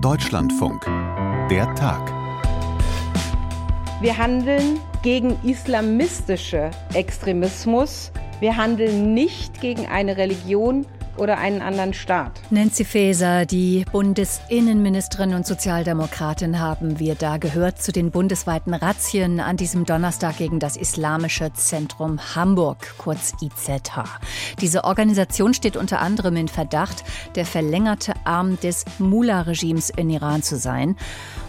Deutschlandfunk. Der Tag. Wir handeln gegen islamistische Extremismus. Wir handeln nicht gegen eine Religion oder einen anderen Staat. Nancy Faeser, die Bundesinnenministerin und Sozialdemokratin, haben wir da gehört zu den bundesweiten Razzien an diesem Donnerstag gegen das Islamische Zentrum Hamburg, kurz IZH. Diese Organisation steht unter anderem in Verdacht, der verlängerte Arm des Mullah-Regimes in Iran zu sein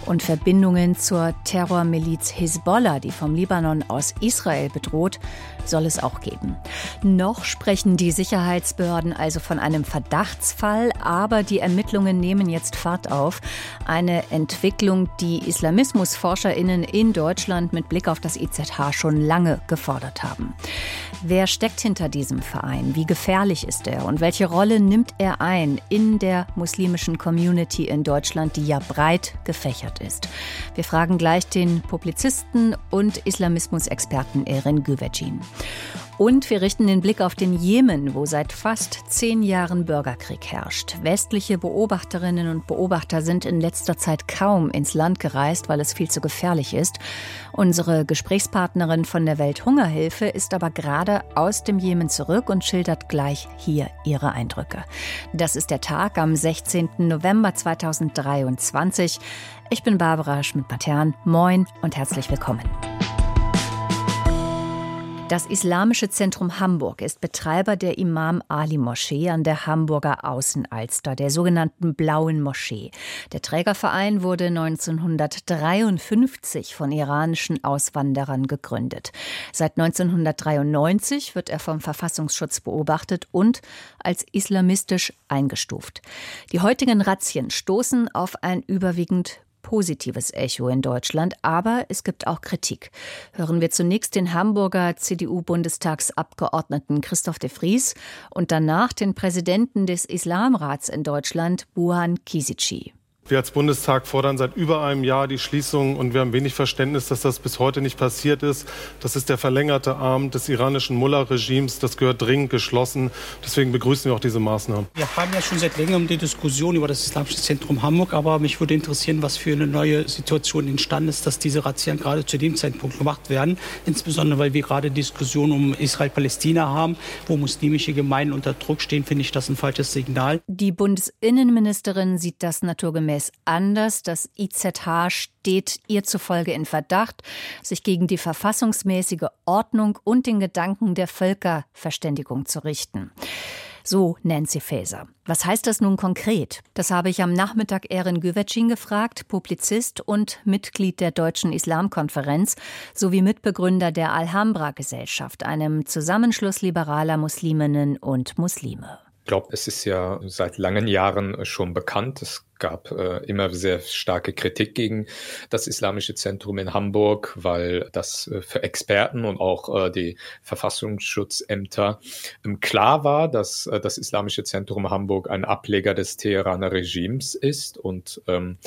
und Verbindungen zur Terrormiliz Hisbollah, die vom Libanon aus Israel bedroht, soll es auch geben. Noch sprechen die Sicherheitsbehörden also von einem Verdachtsfall, aber die Ermittlungen nehmen jetzt Fahrt auf. Eine Entwicklung, die Islamismusforscherinnen in Deutschland mit Blick auf das IZH schon lange gefordert haben. Wer steckt hinter diesem Verein? Wie gefährlich ist er? Und welche Rolle nimmt er ein in der muslimischen Community in Deutschland, die ja breit gefächert ist? Wir fragen gleich den Publizisten und Islamismusexperten Erin Güvecin. Und wir richten den Blick auf den Jemen, wo seit fast zehn Jahren Bürgerkrieg herrscht. Westliche Beobachterinnen und Beobachter sind in letzter Zeit kaum ins Land gereist, weil es viel zu gefährlich ist. Unsere Gesprächspartnerin von der Welthungerhilfe ist aber gerade aus dem Jemen zurück und schildert gleich hier ihre Eindrücke. Das ist der Tag am 16. November 2023. Ich bin Barbara Schmidt-Matern. Moin und herzlich willkommen. Das Islamische Zentrum Hamburg ist Betreiber der Imam Ali Moschee an der Hamburger Außenalster, der sogenannten Blauen Moschee. Der Trägerverein wurde 1953 von iranischen Auswanderern gegründet. Seit 1993 wird er vom Verfassungsschutz beobachtet und als islamistisch eingestuft. Die heutigen Razzien stoßen auf ein überwiegend positives Echo in Deutschland, aber es gibt auch Kritik. Hören wir zunächst den Hamburger CDU-Bundestagsabgeordneten Christoph de Vries und danach den Präsidenten des Islamrats in Deutschland, Buhan Kisici. Wir als Bundestag fordern seit über einem Jahr die Schließung und wir haben wenig Verständnis, dass das bis heute nicht passiert ist. Das ist der verlängerte Arm des iranischen Mullah-Regimes. Das gehört dringend geschlossen. Deswegen begrüßen wir auch diese Maßnahmen. Wir haben ja schon seit längerem die Diskussion über das Islamische Zentrum Hamburg, aber mich würde interessieren, was für eine neue Situation entstanden ist, dass diese Razzien gerade zu dem Zeitpunkt gemacht werden. Insbesondere, weil wir gerade Diskussionen um Israel-Palästina haben, wo muslimische Gemeinden unter Druck stehen, finde ich das ein falsches Signal. Die Bundesinnenministerin sieht das naturgemäß es anders. Das IZH steht ihr zufolge in Verdacht, sich gegen die verfassungsmäßige Ordnung und den Gedanken der Völkerverständigung zu richten. So Nancy Faeser. Was heißt das nun konkret? Das habe ich am Nachmittag Erin Güvecin gefragt, Publizist und Mitglied der Deutschen Islamkonferenz sowie Mitbegründer der Alhambra-Gesellschaft, einem Zusammenschluss liberaler Musliminnen und Muslime. Ich glaube, es ist ja seit langen Jahren schon bekannt. Es gab äh, immer sehr starke Kritik gegen das Islamische Zentrum in Hamburg, weil das äh, für Experten und auch äh, die Verfassungsschutzämter ähm, klar war, dass äh, das Islamische Zentrum Hamburg ein Ableger des Teheraner Regimes ist und ähm,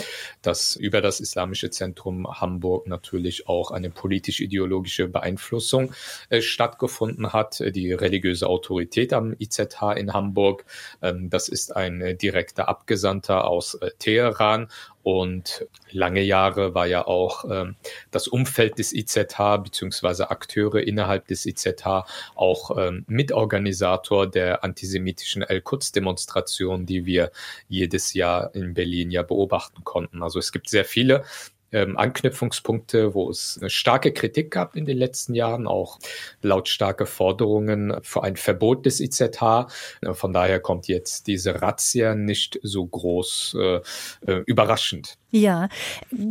dass über das Islamische Zentrum Hamburg natürlich auch eine politisch-ideologische Beeinflussung äh, stattgefunden hat. Die religiöse Autorität am IZH in Hamburg, ähm, das ist ein äh, direkter Abgesandter aus Teheran. Und lange Jahre war ja auch ähm, das Umfeld des IZH beziehungsweise Akteure innerhalb des IZH auch ähm, Mitorganisator der antisemitischen El-Quds-Demonstration, die wir jedes Jahr in Berlin ja beobachten konnten. Also es gibt sehr viele ähm, Anknüpfungspunkte, wo es eine starke Kritik gab in den letzten Jahren, auch lautstarke Forderungen für ein Verbot des IZH. Äh, von daher kommt jetzt diese Razzia nicht so groß äh, äh, überraschend. Ja,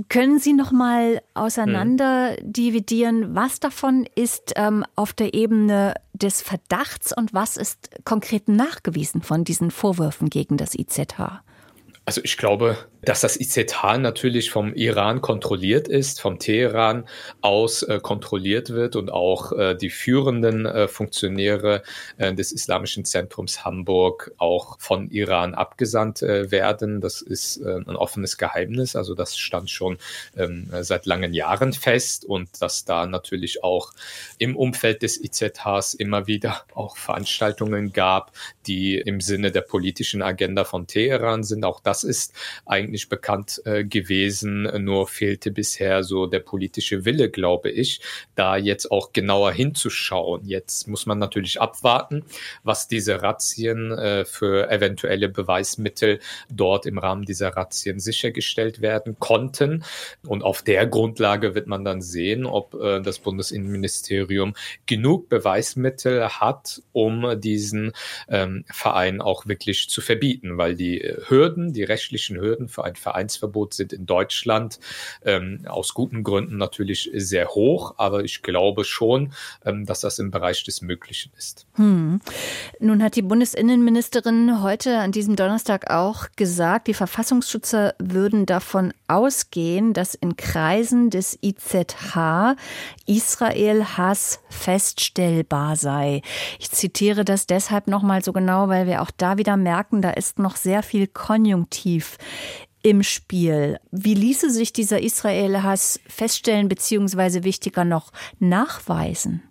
können Sie noch mal auseinander dividieren, was davon ist ähm, auf der Ebene des Verdachts und was ist konkret nachgewiesen von diesen Vorwürfen gegen das IZH? Also ich glaube, dass das IZH natürlich vom Iran kontrolliert ist, vom Teheran aus äh, kontrolliert wird und auch äh, die führenden äh, Funktionäre äh, des Islamischen Zentrums Hamburg auch von Iran abgesandt äh, werden. Das ist äh, ein offenes Geheimnis. Also das stand schon ähm, seit langen Jahren fest und dass da natürlich auch im Umfeld des IZHs immer wieder auch Veranstaltungen gab, die im Sinne der politischen Agenda von Teheran sind. Auch das ist eigentlich bekannt äh, gewesen. Nur fehlte bisher so der politische Wille, glaube ich, da jetzt auch genauer hinzuschauen. Jetzt muss man natürlich abwarten, was diese Razzien äh, für eventuelle Beweismittel dort im Rahmen dieser Razzien sichergestellt werden konnten. Und auf der Grundlage wird man dann sehen, ob äh, das Bundesinnenministerium genug Beweismittel hat, um diesen ähm, Verein auch wirklich zu verbieten, weil die Hürden, die rechtlichen Hürden für ein Vereinsverbot sind in Deutschland ähm, aus guten Gründen natürlich sehr hoch, aber ich glaube schon, ähm, dass das im Bereich des Möglichen ist. Hm. Nun hat die Bundesinnenministerin heute an diesem Donnerstag auch gesagt, die Verfassungsschützer würden davon ausgehen, dass in Kreisen des IZH Israel-Hass feststellbar sei. Ich zitiere das deshalb nochmal so genau, weil wir auch da wieder merken, da ist noch sehr viel Konjunktiv im Spiel. Wie ließe sich dieser Israel-Hass feststellen, beziehungsweise wichtiger noch nachweisen?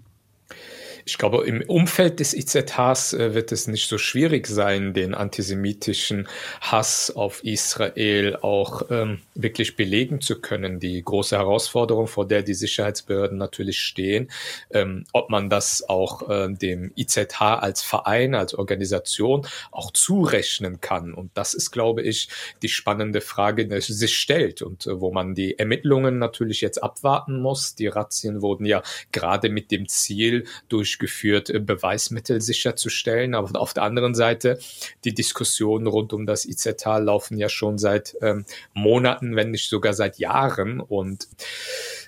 Ich glaube, im Umfeld des IZHs äh, wird es nicht so schwierig sein, den antisemitischen Hass auf Israel auch ähm, wirklich belegen zu können. Die große Herausforderung, vor der die Sicherheitsbehörden natürlich stehen, ähm, ob man das auch äh, dem IZH als Verein, als Organisation auch zurechnen kann. Und das ist, glaube ich, die spannende Frage, die sich stellt und äh, wo man die Ermittlungen natürlich jetzt abwarten muss. Die Razzien wurden ja gerade mit dem Ziel durch durchgeführt, äh, Beweismittel sicherzustellen. Aber auf der anderen Seite, die Diskussionen rund um das IZH laufen ja schon seit ähm, Monaten, wenn nicht sogar seit Jahren. Und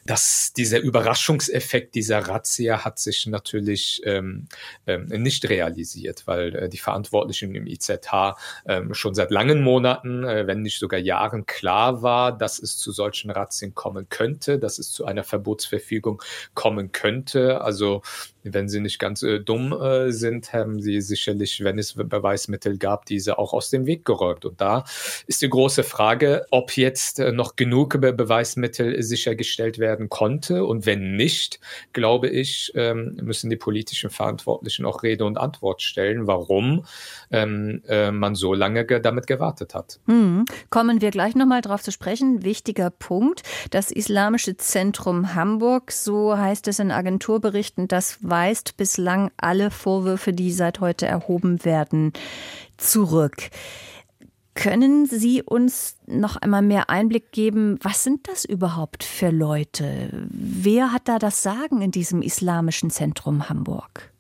dass dieser Überraschungseffekt dieser Razzia hat sich natürlich ähm, ähm, nicht realisiert, weil äh, die Verantwortlichen im IZH ähm, schon seit langen Monaten, äh, wenn nicht sogar Jahren klar war, dass es zu solchen Razzien kommen könnte, dass es zu einer Verbotsverfügung kommen könnte. Also wenn sie nicht ganz äh, dumm äh, sind, haben sie sicherlich, wenn es Beweismittel gab, diese auch aus dem Weg geräumt. Und da ist die große Frage, ob jetzt äh, noch genug Be Beweismittel sichergestellt werden konnte. Und wenn nicht, glaube ich, ähm, müssen die politischen Verantwortlichen auch Rede und Antwort stellen, warum ähm, äh, man so lange ge damit gewartet hat. Hm. Kommen wir gleich nochmal drauf zu sprechen. Wichtiger Punkt. Das Islamische Zentrum Hamburg, so heißt es in Agenturberichten, das weist bislang alle Vorwürfe, die seit heute erhoben werden, zurück. Können Sie uns noch einmal mehr Einblick geben, was sind das überhaupt für Leute? Wer hat da das Sagen in diesem islamischen Zentrum Hamburg?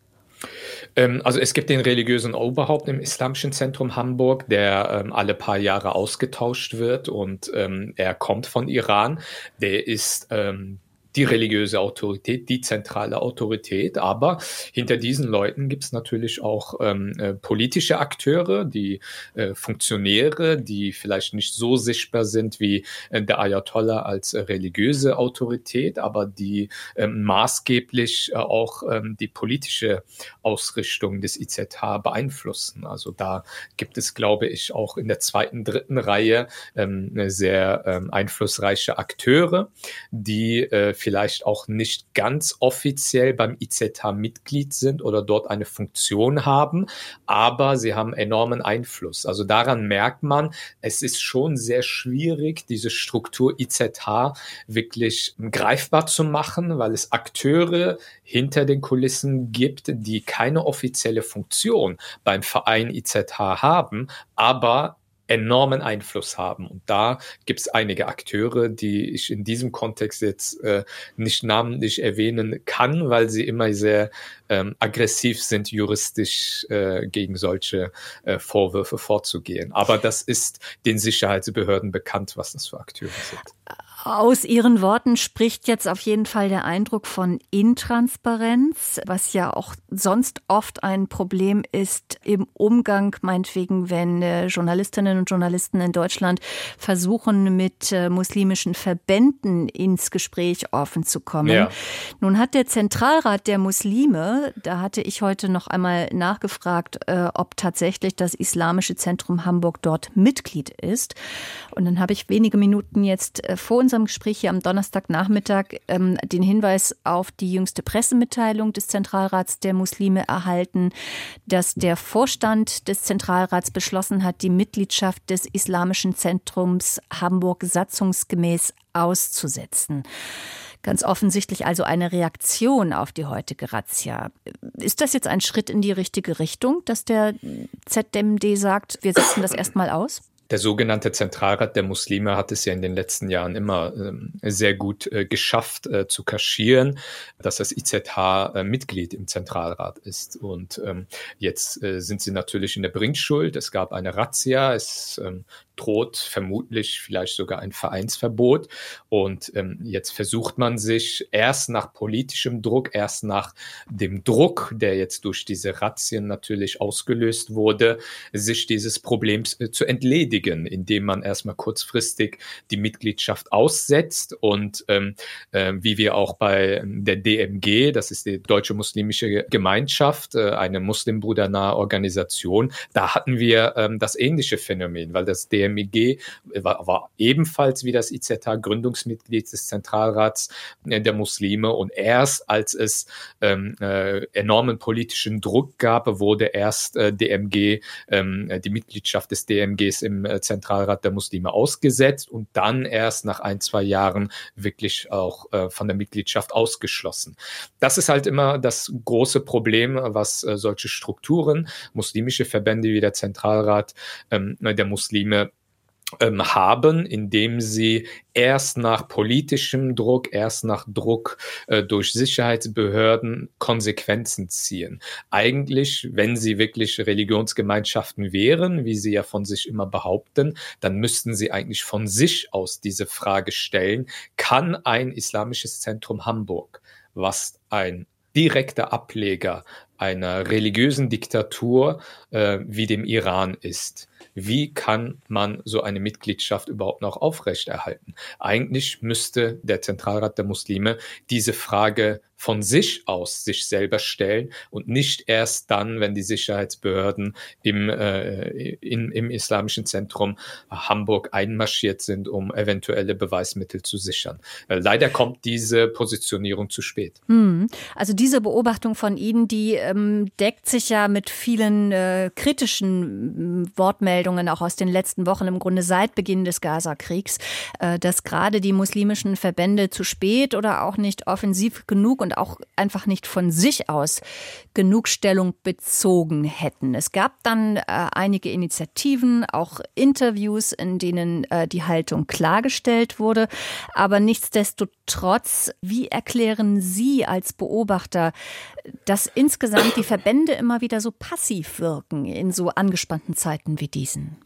Ähm, also es gibt den religiösen Oberhaupt im Islamischen Zentrum Hamburg, der ähm, alle paar Jahre ausgetauscht wird und ähm, er kommt von Iran. Der ist ähm, die religiöse Autorität, die zentrale Autorität. Aber hinter diesen Leuten gibt es natürlich auch ähm, äh, politische Akteure, die äh, Funktionäre, die vielleicht nicht so sichtbar sind wie äh, der Ayatollah als äh, religiöse Autorität, aber die ähm, maßgeblich äh, auch ähm, die politische Ausrichtung des IZH beeinflussen. Also da gibt es, glaube ich, auch in der zweiten, dritten Reihe ähm, sehr einflussreiche Akteure, die äh, vielleicht auch nicht ganz offiziell beim IZH Mitglied sind oder dort eine Funktion haben, aber sie haben enormen Einfluss. Also daran merkt man, es ist schon sehr schwierig, diese Struktur IZH wirklich greifbar zu machen, weil es Akteure hinter den Kulissen gibt, die keine offizielle Funktion beim Verein IZH haben, aber enormen Einfluss haben. Und da gibt es einige Akteure, die ich in diesem Kontext jetzt äh, nicht namentlich erwähnen kann, weil sie immer sehr ähm, aggressiv sind, juristisch äh, gegen solche äh, Vorwürfe vorzugehen. Aber das ist den Sicherheitsbehörden bekannt, was das für Akteure sind. Aus Ihren Worten spricht jetzt auf jeden Fall der Eindruck von Intransparenz, was ja auch sonst oft ein Problem ist im Umgang, meinetwegen, wenn äh, Journalistinnen und Journalisten in Deutschland versuchen, mit äh, muslimischen Verbänden ins Gespräch offen zu kommen. Ja. Nun hat der Zentralrat der Muslime, da hatte ich heute noch einmal nachgefragt, äh, ob tatsächlich das Islamische Zentrum Hamburg dort Mitglied ist. Und dann habe ich wenige Minuten jetzt vor uns unserem Gespräch hier am Donnerstagnachmittag ähm, den Hinweis auf die jüngste Pressemitteilung des Zentralrats der Muslime erhalten, dass der Vorstand des Zentralrats beschlossen hat, die Mitgliedschaft des Islamischen Zentrums Hamburg satzungsgemäß auszusetzen. Ganz offensichtlich also eine Reaktion auf die heutige Razzia. Ist das jetzt ein Schritt in die richtige Richtung, dass der ZDMD sagt, wir setzen das erstmal aus? Der sogenannte Zentralrat der Muslime hat es ja in den letzten Jahren immer äh, sehr gut äh, geschafft äh, zu kaschieren, dass das IZH äh, Mitglied im Zentralrat ist. Und ähm, jetzt äh, sind sie natürlich in der Bringschuld. Es gab eine Razzia, es ähm, droht vermutlich vielleicht sogar ein Vereinsverbot. Und ähm, jetzt versucht man sich erst nach politischem Druck, erst nach dem Druck, der jetzt durch diese Razzien natürlich ausgelöst wurde, sich dieses Problems äh, zu entledigen, indem man erstmal kurzfristig die Mitgliedschaft aussetzt und ähm, äh, wie wir auch bei der DMG, das ist die Deutsche Muslimische Gemeinschaft, äh, eine muslimbrudernahe Organisation, da hatten wir ähm, das ähnliche Phänomen, weil das DMG DMIG war, war ebenfalls wie das IZH Gründungsmitglied des Zentralrats äh, der Muslime und erst als es ähm, äh, enormen politischen Druck gab, wurde erst äh, DMG, ähm, die Mitgliedschaft des DMGs im äh, Zentralrat der Muslime ausgesetzt und dann erst nach ein, zwei Jahren wirklich auch äh, von der Mitgliedschaft ausgeschlossen. Das ist halt immer das große Problem, was äh, solche Strukturen, muslimische Verbände wie der Zentralrat ähm, der Muslime haben, indem sie erst nach politischem Druck, erst nach Druck äh, durch Sicherheitsbehörden Konsequenzen ziehen. Eigentlich, wenn sie wirklich Religionsgemeinschaften wären, wie sie ja von sich immer behaupten, dann müssten sie eigentlich von sich aus diese Frage stellen, kann ein islamisches Zentrum Hamburg, was ein direkter Ableger einer religiösen Diktatur äh, wie dem Iran ist, wie kann man so eine Mitgliedschaft überhaupt noch aufrechterhalten? Eigentlich müsste der Zentralrat der Muslime diese Frage von sich aus sich selber stellen und nicht erst dann, wenn die Sicherheitsbehörden im, äh, in, im Islamischen Zentrum Hamburg einmarschiert sind, um eventuelle Beweismittel zu sichern. Äh, leider kommt diese Positionierung zu spät. Hm. Also diese Beobachtung von Ihnen, die ähm, deckt sich ja mit vielen äh, kritischen Wortmeldungen auch aus den letzten Wochen, im Grunde seit Beginn des Gaza-Kriegs, äh, dass gerade die muslimischen Verbände zu spät oder auch nicht offensiv genug und auch einfach nicht von sich aus genug Stellung bezogen hätten. Es gab dann äh, einige Initiativen, auch Interviews, in denen äh, die Haltung klargestellt wurde. Aber nichtsdestotrotz, wie erklären Sie als Beobachter, dass insgesamt die Verbände immer wieder so passiv wirken in so angespannten Zeiten wie diesen?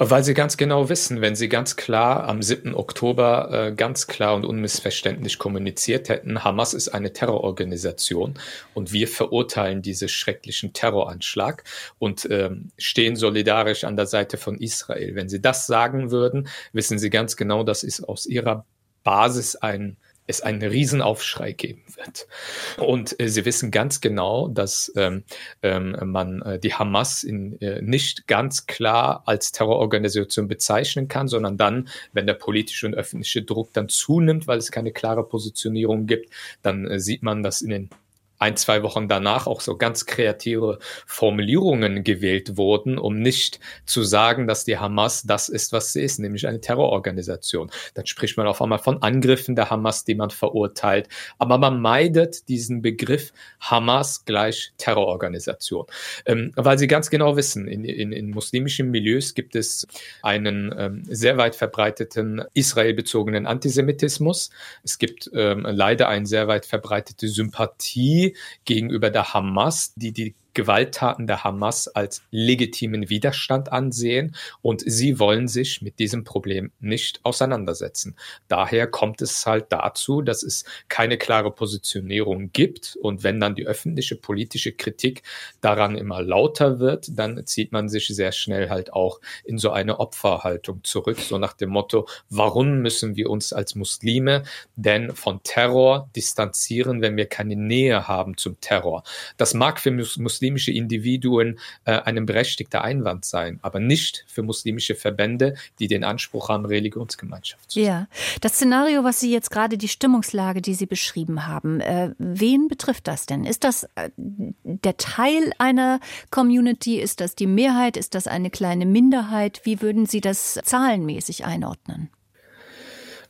Weil sie ganz genau wissen, wenn sie ganz klar am 7. Oktober äh, ganz klar und unmissverständlich kommuniziert hätten, Hamas ist eine Terrororganisation und wir verurteilen diesen schrecklichen Terroranschlag und ähm, stehen solidarisch an der Seite von Israel. Wenn sie das sagen würden, wissen sie ganz genau, das ist aus ihrer Basis ein es einen Riesenaufschrei geben wird. Und äh, sie wissen ganz genau, dass ähm, ähm, man äh, die Hamas in, äh, nicht ganz klar als Terrororganisation bezeichnen kann, sondern dann, wenn der politische und öffentliche Druck dann zunimmt, weil es keine klare Positionierung gibt, dann äh, sieht man, dass in den ein, zwei Wochen danach auch so ganz kreative Formulierungen gewählt wurden, um nicht zu sagen, dass die Hamas das ist, was sie ist, nämlich eine Terrororganisation. Dann spricht man auf einmal von Angriffen der Hamas, die man verurteilt. Aber man meidet diesen Begriff Hamas gleich Terrororganisation. Ähm, weil sie ganz genau wissen, in, in, in muslimischen Milieus gibt es einen ähm, sehr weit verbreiteten israelbezogenen Antisemitismus. Es gibt ähm, leider eine sehr weit verbreitete Sympathie gegenüber der Hamas, die die Gewalttaten der Hamas als legitimen Widerstand ansehen und sie wollen sich mit diesem Problem nicht auseinandersetzen. Daher kommt es halt dazu, dass es keine klare Positionierung gibt und wenn dann die öffentliche politische Kritik daran immer lauter wird, dann zieht man sich sehr schnell halt auch in so eine Opferhaltung zurück, so nach dem Motto, warum müssen wir uns als Muslime denn von Terror distanzieren, wenn wir keine Nähe haben zum Terror? Das mag für Muslime muslimische Individuen äh, ein berechtigter Einwand sein, aber nicht für muslimische Verbände, die den Anspruch haben, Religionsgemeinschaft zu sein. Ja, das Szenario, was Sie jetzt gerade, die Stimmungslage, die Sie beschrieben haben, äh, wen betrifft das denn? Ist das äh, der Teil einer Community? Ist das die Mehrheit? Ist das eine kleine Minderheit? Wie würden Sie das zahlenmäßig einordnen?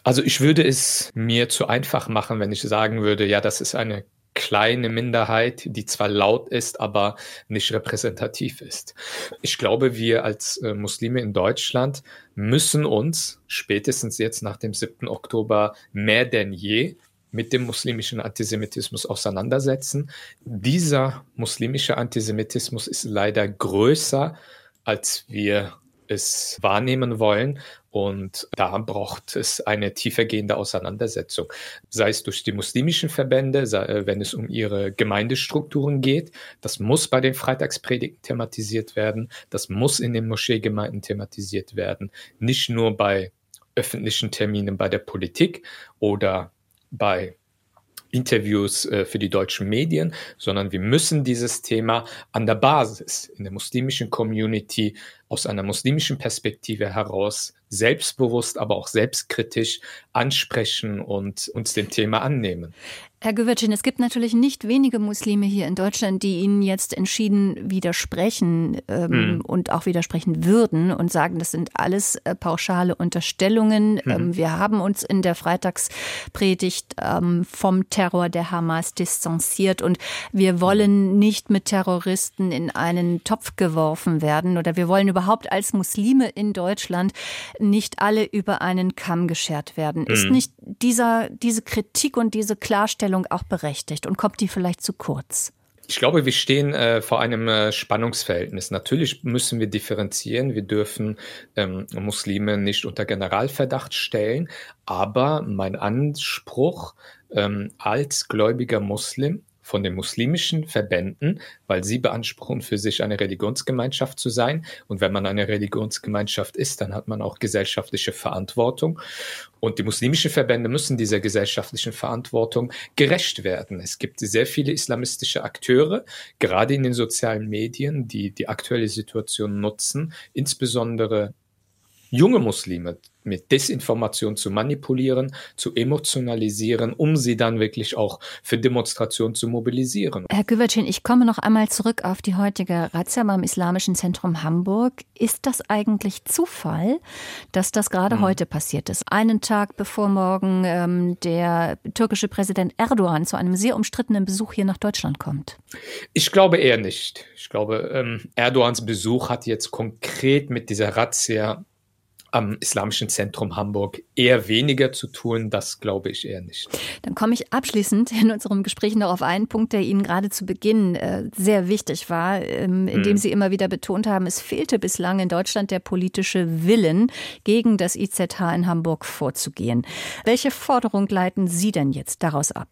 Also ich würde es mir zu einfach machen, wenn ich sagen würde, ja, das ist eine kleine Minderheit, die zwar laut ist, aber nicht repräsentativ ist. Ich glaube, wir als äh, Muslime in Deutschland müssen uns spätestens jetzt nach dem 7. Oktober mehr denn je mit dem muslimischen Antisemitismus auseinandersetzen. Dieser muslimische Antisemitismus ist leider größer, als wir es wahrnehmen wollen. Und da braucht es eine tiefergehende Auseinandersetzung, sei es durch die muslimischen Verbände, sei, wenn es um ihre Gemeindestrukturen geht. Das muss bei den Freitagspredigten thematisiert werden. Das muss in den Moscheegemeinden thematisiert werden. Nicht nur bei öffentlichen Terminen bei der Politik oder bei Interviews äh, für die deutschen Medien, sondern wir müssen dieses Thema an der Basis in der muslimischen Community aus einer muslimischen Perspektive heraus selbstbewusst, aber auch selbstkritisch ansprechen und uns dem Thema annehmen. Herr Gewürtchen, es gibt natürlich nicht wenige Muslime hier in Deutschland, die Ihnen jetzt entschieden widersprechen ähm, hm. und auch widersprechen würden und sagen, das sind alles äh, pauschale Unterstellungen. Hm. Ähm, wir haben uns in der Freitagspredigt ähm, vom Terror der Hamas distanziert und wir wollen nicht mit Terroristen in einen Topf geworfen werden oder wir wollen überhaupt als Muslime in Deutschland nicht alle über einen Kamm geschert werden. Hm. Ist nicht dieser, diese Kritik und diese Klarstellung auch berechtigt und kommt die vielleicht zu kurz? Ich glaube, wir stehen äh, vor einem äh, Spannungsverhältnis. Natürlich müssen wir differenzieren. Wir dürfen ähm, Muslime nicht unter Generalverdacht stellen. Aber mein Anspruch ähm, als gläubiger Muslim von den muslimischen Verbänden, weil sie beanspruchen für sich eine Religionsgemeinschaft zu sein. Und wenn man eine Religionsgemeinschaft ist, dann hat man auch gesellschaftliche Verantwortung. Und die muslimischen Verbände müssen dieser gesellschaftlichen Verantwortung gerecht werden. Es gibt sehr viele islamistische Akteure, gerade in den sozialen Medien, die die aktuelle Situation nutzen, insbesondere junge Muslime mit Desinformation zu manipulieren, zu emotionalisieren, um sie dann wirklich auch für Demonstrationen zu mobilisieren. Herr Güvercin, ich komme noch einmal zurück auf die heutige Razzia beim Islamischen Zentrum Hamburg. Ist das eigentlich Zufall, dass das gerade hm. heute passiert ist? Einen Tag bevor morgen ähm, der türkische Präsident Erdogan zu einem sehr umstrittenen Besuch hier nach Deutschland kommt? Ich glaube eher nicht. Ich glaube, ähm, Erdogans Besuch hat jetzt konkret mit dieser Razzia am Islamischen Zentrum Hamburg eher weniger zu tun, das glaube ich eher nicht. Dann komme ich abschließend in unserem Gespräch noch auf einen Punkt, der Ihnen gerade zu Beginn äh, sehr wichtig war, ähm, indem hm. Sie immer wieder betont haben, es fehlte bislang in Deutschland der politische Willen, gegen das IZH in Hamburg vorzugehen. Welche Forderung leiten Sie denn jetzt daraus ab?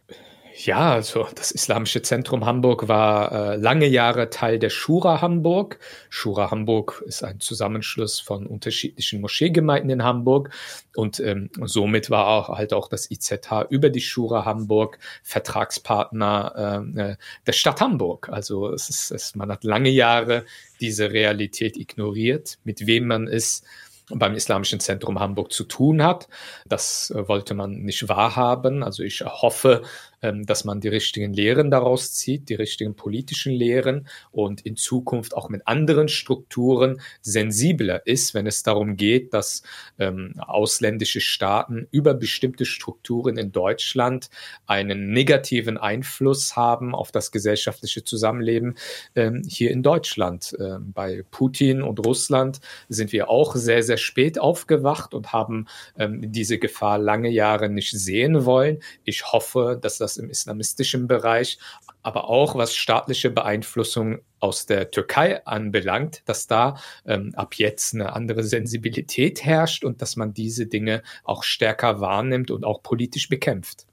Ja, also das Islamische Zentrum Hamburg war äh, lange Jahre Teil der Schura Hamburg. Schura Hamburg ist ein Zusammenschluss von unterschiedlichen Moscheegemeinden in Hamburg und ähm, somit war auch halt auch das IZH über die Schura Hamburg Vertragspartner äh, äh, der Stadt Hamburg. Also es ist, es, man hat lange Jahre diese Realität ignoriert, mit wem man es beim Islamischen Zentrum Hamburg zu tun hat. Das äh, wollte man nicht wahrhaben. Also ich hoffe, dass man die richtigen Lehren daraus zieht, die richtigen politischen Lehren und in Zukunft auch mit anderen Strukturen sensibler ist, wenn es darum geht, dass ähm, ausländische Staaten über bestimmte Strukturen in Deutschland einen negativen Einfluss haben auf das gesellschaftliche Zusammenleben ähm, hier in Deutschland. Ähm, bei Putin und Russland sind wir auch sehr, sehr spät aufgewacht und haben ähm, diese Gefahr lange Jahre nicht sehen wollen. Ich hoffe, dass das im islamistischen Bereich, aber auch was staatliche Beeinflussung aus der Türkei anbelangt, dass da ähm, ab jetzt eine andere Sensibilität herrscht und dass man diese Dinge auch stärker wahrnimmt und auch politisch bekämpft,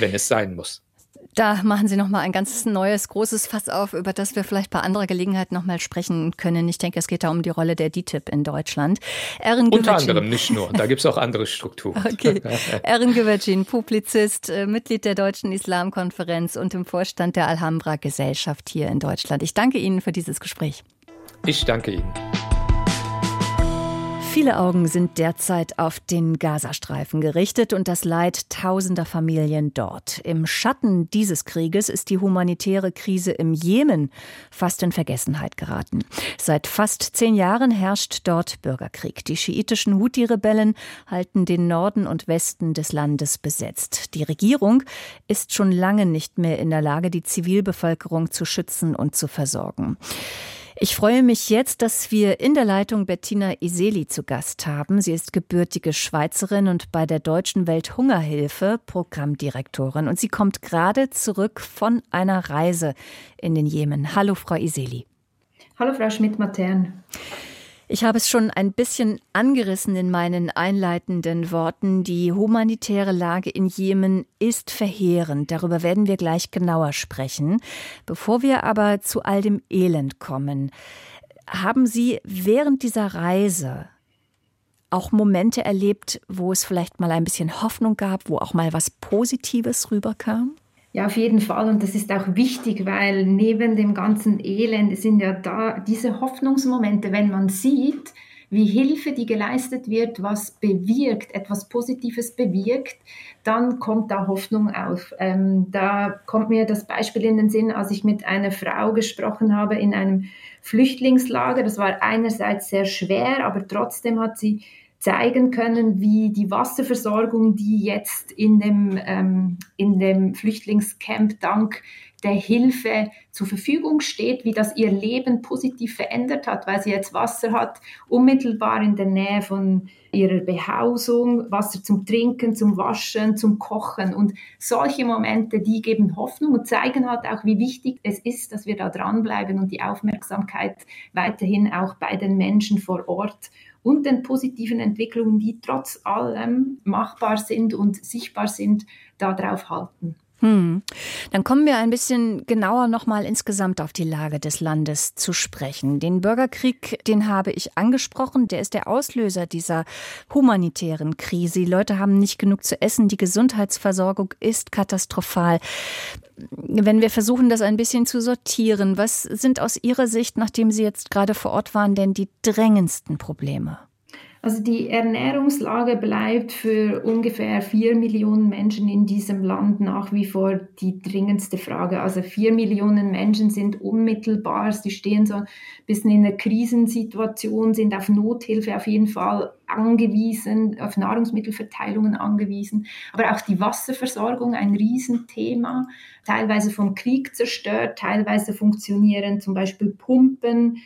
wenn es sein muss. Da machen Sie noch mal ein ganz neues, großes Fass auf, über das wir vielleicht bei anderer Gelegenheit noch mal sprechen können. Ich denke, es geht da um die Rolle der DTIP in Deutschland. Erin Unter anderem, nicht nur. Da gibt es auch andere Strukturen. Okay. Erin Güvercin, Publizist, äh, Mitglied der Deutschen Islamkonferenz und im Vorstand der Alhambra Gesellschaft hier in Deutschland. Ich danke Ihnen für dieses Gespräch. Ich danke Ihnen. Viele Augen sind derzeit auf den Gazastreifen gerichtet und das Leid tausender Familien dort. Im Schatten dieses Krieges ist die humanitäre Krise im Jemen fast in Vergessenheit geraten. Seit fast zehn Jahren herrscht dort Bürgerkrieg. Die schiitischen Houthi-Rebellen halten den Norden und Westen des Landes besetzt. Die Regierung ist schon lange nicht mehr in der Lage, die Zivilbevölkerung zu schützen und zu versorgen. Ich freue mich jetzt, dass wir in der Leitung Bettina Iseli zu Gast haben. Sie ist gebürtige Schweizerin und bei der Deutschen Welthungerhilfe Programmdirektorin. Und sie kommt gerade zurück von einer Reise in den Jemen. Hallo, Frau Iseli. Hallo, Frau Schmidt-Matern. Ich habe es schon ein bisschen angerissen in meinen einleitenden Worten. Die humanitäre Lage in Jemen ist verheerend. Darüber werden wir gleich genauer sprechen. Bevor wir aber zu all dem Elend kommen, haben Sie während dieser Reise auch Momente erlebt, wo es vielleicht mal ein bisschen Hoffnung gab, wo auch mal was Positives rüberkam? Ja, auf jeden Fall. Und das ist auch wichtig, weil neben dem ganzen Elend sind ja da diese Hoffnungsmomente, wenn man sieht, wie Hilfe, die geleistet wird, was bewirkt, etwas Positives bewirkt, dann kommt da Hoffnung auf. Ähm, da kommt mir das Beispiel in den Sinn, als ich mit einer Frau gesprochen habe in einem Flüchtlingslager. Das war einerseits sehr schwer, aber trotzdem hat sie zeigen können, wie die Wasserversorgung, die jetzt in dem, ähm, in dem Flüchtlingscamp dank der Hilfe zur Verfügung steht, wie das ihr Leben positiv verändert hat, weil sie jetzt Wasser hat, unmittelbar in der Nähe von ihrer Behausung, Wasser zum Trinken, zum Waschen, zum Kochen. Und solche Momente, die geben Hoffnung und zeigen halt auch, wie wichtig es ist, dass wir da dranbleiben und die Aufmerksamkeit weiterhin auch bei den Menschen vor Ort und den positiven Entwicklungen, die trotz allem machbar sind und sichtbar sind, darauf halten. Hm. Dann kommen wir ein bisschen genauer nochmal insgesamt auf die Lage des Landes zu sprechen. Den Bürgerkrieg, den habe ich angesprochen, der ist der Auslöser dieser humanitären Krise. Die Leute haben nicht genug zu essen, die Gesundheitsversorgung ist katastrophal. Wenn wir versuchen, das ein bisschen zu sortieren, was sind aus Ihrer Sicht, nachdem Sie jetzt gerade vor Ort waren, denn die drängendsten Probleme? Also die Ernährungslage bleibt für ungefähr vier Millionen Menschen in diesem Land nach wie vor die dringendste Frage. Also vier Millionen Menschen sind unmittelbar, sie stehen so ein bisschen in einer Krisensituation, sind auf Nothilfe auf jeden Fall angewiesen, auf Nahrungsmittelverteilungen angewiesen. Aber auch die Wasserversorgung, ein Riesenthema, teilweise vom Krieg zerstört, teilweise funktionieren zum Beispiel Pumpen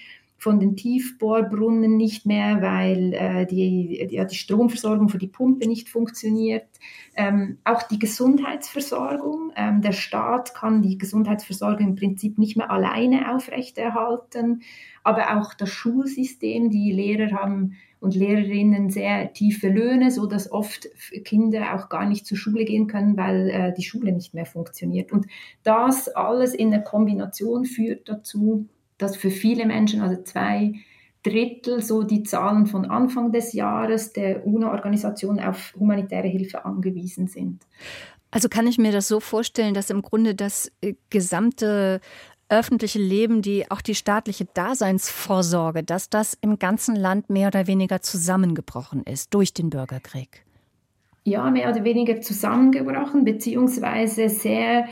von den Tiefbohrbrunnen nicht mehr, weil äh, die, die, die, Stromversorgung für die Pumpe nicht funktioniert. Ähm, auch die Gesundheitsversorgung. Ähm, der Staat kann die Gesundheitsversorgung im Prinzip nicht mehr alleine aufrechterhalten. Aber auch das Schulsystem, die Lehrer haben und Lehrerinnen sehr tiefe Löhne, so dass oft Kinder auch gar nicht zur Schule gehen können, weil äh, die Schule nicht mehr funktioniert. Und das alles in der Kombination führt dazu, dass für viele Menschen, also zwei Drittel, so die Zahlen von Anfang des Jahres der UNO-Organisation auf humanitäre Hilfe angewiesen sind. Also kann ich mir das so vorstellen, dass im Grunde das äh, gesamte öffentliche Leben, die auch die staatliche Daseinsvorsorge, dass das im ganzen Land mehr oder weniger zusammengebrochen ist durch den Bürgerkrieg. Ja, mehr oder weniger zusammengebrochen, beziehungsweise sehr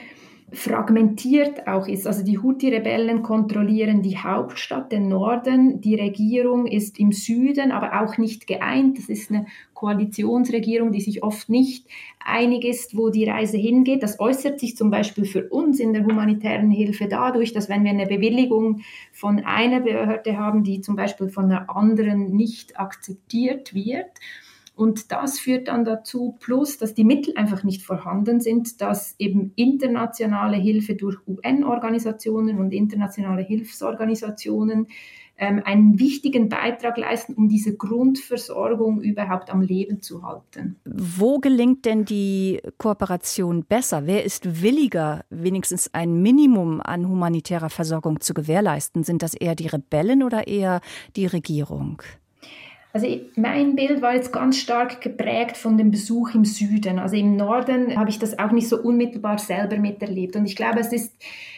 fragmentiert auch ist. Also die Houthi-Rebellen kontrollieren die Hauptstadt, den Norden. Die Regierung ist im Süden, aber auch nicht geeint. Das ist eine Koalitionsregierung, die sich oft nicht einig ist, wo die Reise hingeht. Das äußert sich zum Beispiel für uns in der humanitären Hilfe dadurch, dass wenn wir eine Bewilligung von einer Behörde haben, die zum Beispiel von einer anderen nicht akzeptiert wird, und das führt dann dazu, plus, dass die Mittel einfach nicht vorhanden sind, dass eben internationale Hilfe durch UN-Organisationen und internationale Hilfsorganisationen ähm, einen wichtigen Beitrag leisten, um diese Grundversorgung überhaupt am Leben zu halten. Wo gelingt denn die Kooperation besser? Wer ist williger, wenigstens ein Minimum an humanitärer Versorgung zu gewährleisten? Sind das eher die Rebellen oder eher die Regierung? Also mein Bild war jetzt ganz stark geprägt von dem Besuch im Süden. Also im Norden habe ich das auch nicht so unmittelbar selber miterlebt. Und ich glaube, es ist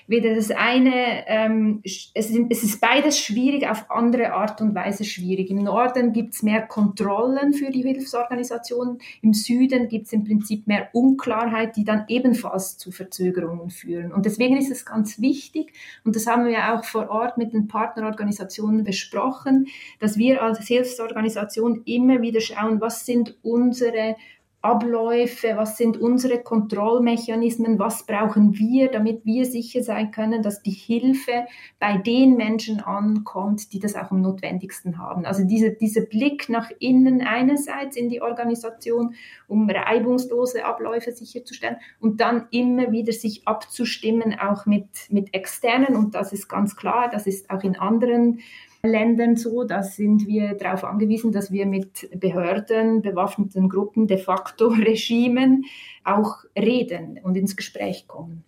weder das eine, ähm, es, sind, es ist beides schwierig, auf andere Art und Weise schwierig. Im Norden gibt es mehr Kontrollen für die Hilfsorganisationen, im Süden gibt es im Prinzip mehr Unklarheit, die dann ebenfalls zu Verzögerungen führen. Und deswegen ist es ganz wichtig, und das haben wir auch vor Ort mit den Partnerorganisationen besprochen, dass wir als Hilfsorganisation immer wieder schauen, was sind unsere Abläufe, was sind unsere Kontrollmechanismen, was brauchen wir, damit wir sicher sein können, dass die Hilfe bei den Menschen ankommt, die das auch am notwendigsten haben. Also diese, dieser Blick nach innen einerseits in die Organisation, um reibungslose Abläufe sicherzustellen und dann immer wieder sich abzustimmen, auch mit, mit externen. Und das ist ganz klar, das ist auch in anderen Ländern so. Da sind wir darauf angewiesen, dass wir mit Behörden, bewaffneten Gruppen, de facto Regimen auch reden und ins Gespräch kommen.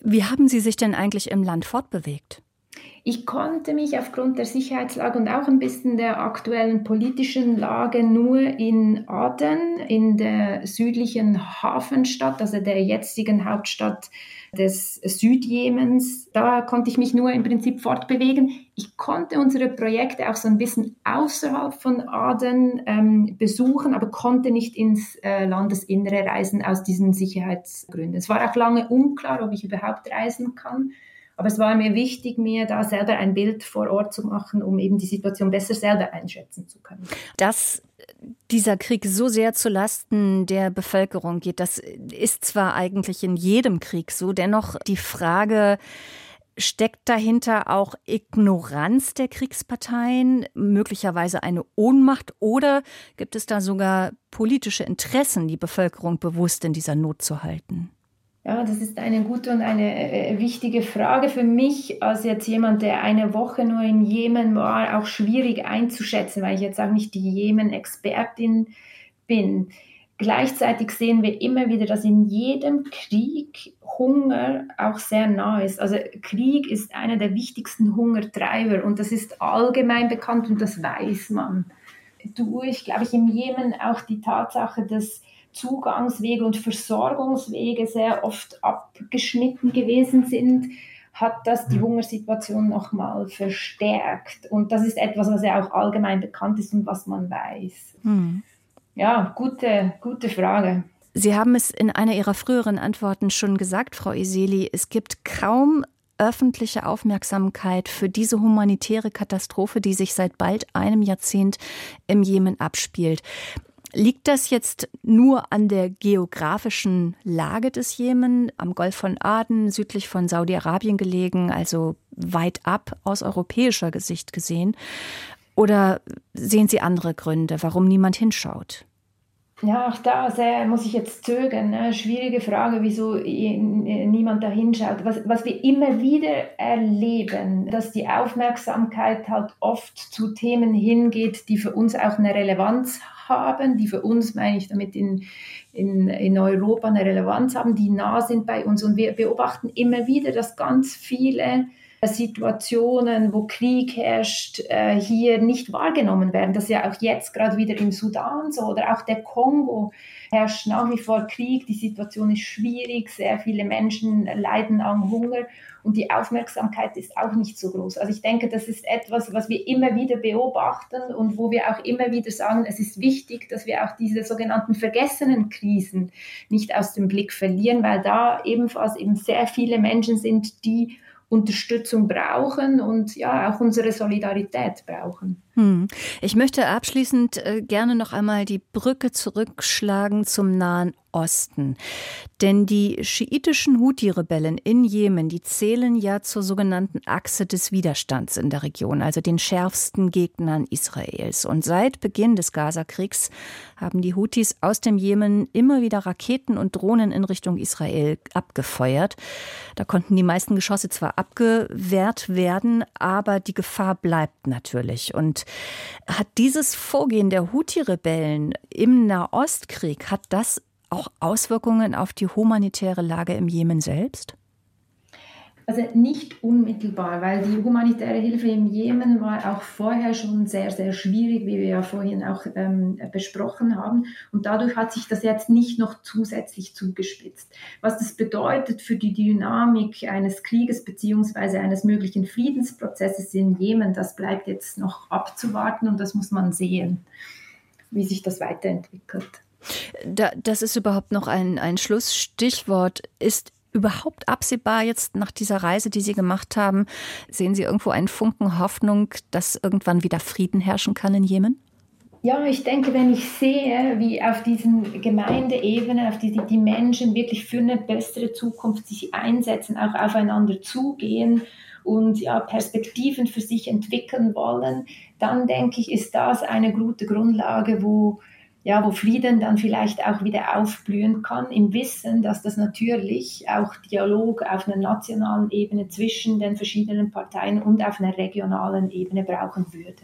Wie haben Sie sich denn eigentlich im Land fortbewegt? Ich konnte mich aufgrund der Sicherheitslage und auch ein bisschen der aktuellen politischen Lage nur in Aden, in der südlichen Hafenstadt, also der jetzigen Hauptstadt des Südjemens. Da konnte ich mich nur im Prinzip fortbewegen. Ich konnte unsere Projekte auch so ein bisschen außerhalb von Aden ähm, besuchen, aber konnte nicht ins äh, Landesinnere reisen aus diesen Sicherheitsgründen. Es war auch lange unklar, ob ich überhaupt reisen kann. Aber es war mir wichtig, mir da selber ein Bild vor Ort zu machen, um eben die Situation besser selber einschätzen zu können. Dass dieser Krieg so sehr zu Lasten der Bevölkerung geht, das ist zwar eigentlich in jedem Krieg so, dennoch die Frage, Steckt dahinter auch Ignoranz der Kriegsparteien, möglicherweise eine Ohnmacht oder gibt es da sogar politische Interessen, die Bevölkerung bewusst in dieser Not zu halten? Ja, das ist eine gute und eine äh, wichtige Frage für mich als jetzt jemand, der eine Woche nur im Jemen war, auch schwierig einzuschätzen, weil ich jetzt auch nicht die Jemen-Expertin bin. Gleichzeitig sehen wir immer wieder, dass in jedem Krieg Hunger auch sehr nah ist. Also Krieg ist einer der wichtigsten Hungertreiber und das ist allgemein bekannt und das weiß man. Durch, glaube ich, im Jemen auch die Tatsache, dass Zugangswege und Versorgungswege sehr oft abgeschnitten gewesen sind, hat das die mhm. Hungersituation nochmal verstärkt. Und das ist etwas, was ja auch allgemein bekannt ist und was man weiß. Mhm. Ja, gute, gute Frage. Sie haben es in einer Ihrer früheren Antworten schon gesagt, Frau Iseli, es gibt kaum öffentliche Aufmerksamkeit für diese humanitäre Katastrophe, die sich seit bald einem Jahrzehnt im Jemen abspielt. Liegt das jetzt nur an der geografischen Lage des Jemen, am Golf von Aden, südlich von Saudi-Arabien gelegen, also weit ab aus europäischer Gesicht gesehen? Oder sehen Sie andere Gründe, warum niemand hinschaut? Ja, auch da sehr, muss ich jetzt zögern. Ne? Schwierige Frage, wieso niemand da hinschaut. Was, was wir immer wieder erleben, dass die Aufmerksamkeit halt oft zu Themen hingeht, die für uns auch eine Relevanz haben, die für uns, meine ich damit, in, in, in Europa eine Relevanz haben, die nah sind bei uns. Und wir beobachten immer wieder, dass ganz viele Situationen, wo Krieg herrscht, äh, hier nicht wahrgenommen werden. Das ist ja auch jetzt gerade wieder im Sudan so oder auch der Kongo herrscht nach wie vor Krieg. Die Situation ist schwierig, sehr viele Menschen leiden am Hunger und die Aufmerksamkeit ist auch nicht so groß. Also ich denke, das ist etwas, was wir immer wieder beobachten und wo wir auch immer wieder sagen, es ist wichtig, dass wir auch diese sogenannten vergessenen Krisen nicht aus dem Blick verlieren, weil da ebenfalls eben sehr viele Menschen sind, die Unterstützung brauchen und ja auch unsere Solidarität brauchen. Hm. Ich möchte abschließend äh, gerne noch einmal die Brücke zurückschlagen zum Nahen Osten. Denn die schiitischen Houthi-Rebellen in Jemen, die zählen ja zur sogenannten Achse des Widerstands in der Region, also den schärfsten Gegnern Israels. Und seit Beginn des Gazakriegs haben die Houthis aus dem Jemen immer wieder Raketen und Drohnen in Richtung Israel abgefeuert. Da konnten die meisten Geschosse zwar abgewehrt werden, aber die Gefahr bleibt natürlich. Und hat dieses Vorgehen der Houthi-Rebellen im Nahostkrieg, hat das auch Auswirkungen auf die humanitäre Lage im Jemen selbst? Also nicht unmittelbar, weil die humanitäre Hilfe im Jemen war auch vorher schon sehr, sehr schwierig, wie wir ja vorhin auch ähm, besprochen haben. Und dadurch hat sich das jetzt nicht noch zusätzlich zugespitzt. Was das bedeutet für die Dynamik eines Krieges beziehungsweise eines möglichen Friedensprozesses in Jemen, das bleibt jetzt noch abzuwarten und das muss man sehen, wie sich das weiterentwickelt. Da, das ist überhaupt noch ein, ein Schlussstichwort. Ist überhaupt absehbar jetzt nach dieser Reise, die Sie gemacht haben? Sehen Sie irgendwo einen Funken Hoffnung, dass irgendwann wieder Frieden herrschen kann in Jemen? Ja, ich denke, wenn ich sehe, wie auf diesen Gemeindeebenen, auf die die Menschen wirklich für eine bessere Zukunft sich einsetzen, auch aufeinander zugehen und ja, Perspektiven für sich entwickeln wollen, dann denke ich, ist das eine gute Grundlage, wo ja, wo Frieden dann vielleicht auch wieder aufblühen kann, im Wissen, dass das natürlich auch Dialog auf einer nationalen Ebene zwischen den verschiedenen Parteien und auf einer regionalen Ebene brauchen würde.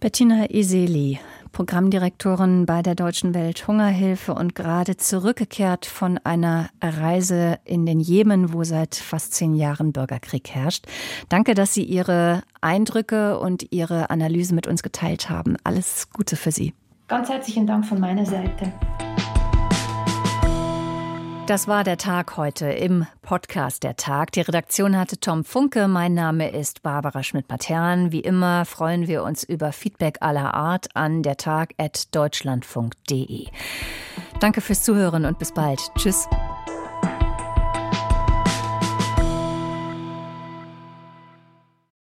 Bettina Iseli, Programmdirektorin bei der Deutschen Welthungerhilfe und gerade zurückgekehrt von einer Reise in den Jemen, wo seit fast zehn Jahren Bürgerkrieg herrscht. Danke, dass Sie Ihre Eindrücke und Ihre Analyse mit uns geteilt haben. Alles Gute für Sie. Ganz herzlichen Dank von meiner Seite. Das war der Tag heute im Podcast Der Tag. Die Redaktion hatte Tom Funke. Mein Name ist Barbara Schmidt-Matern. Wie immer freuen wir uns über Feedback aller Art an der Tag at deutschlandfunk.de. Danke fürs Zuhören und bis bald. Tschüss.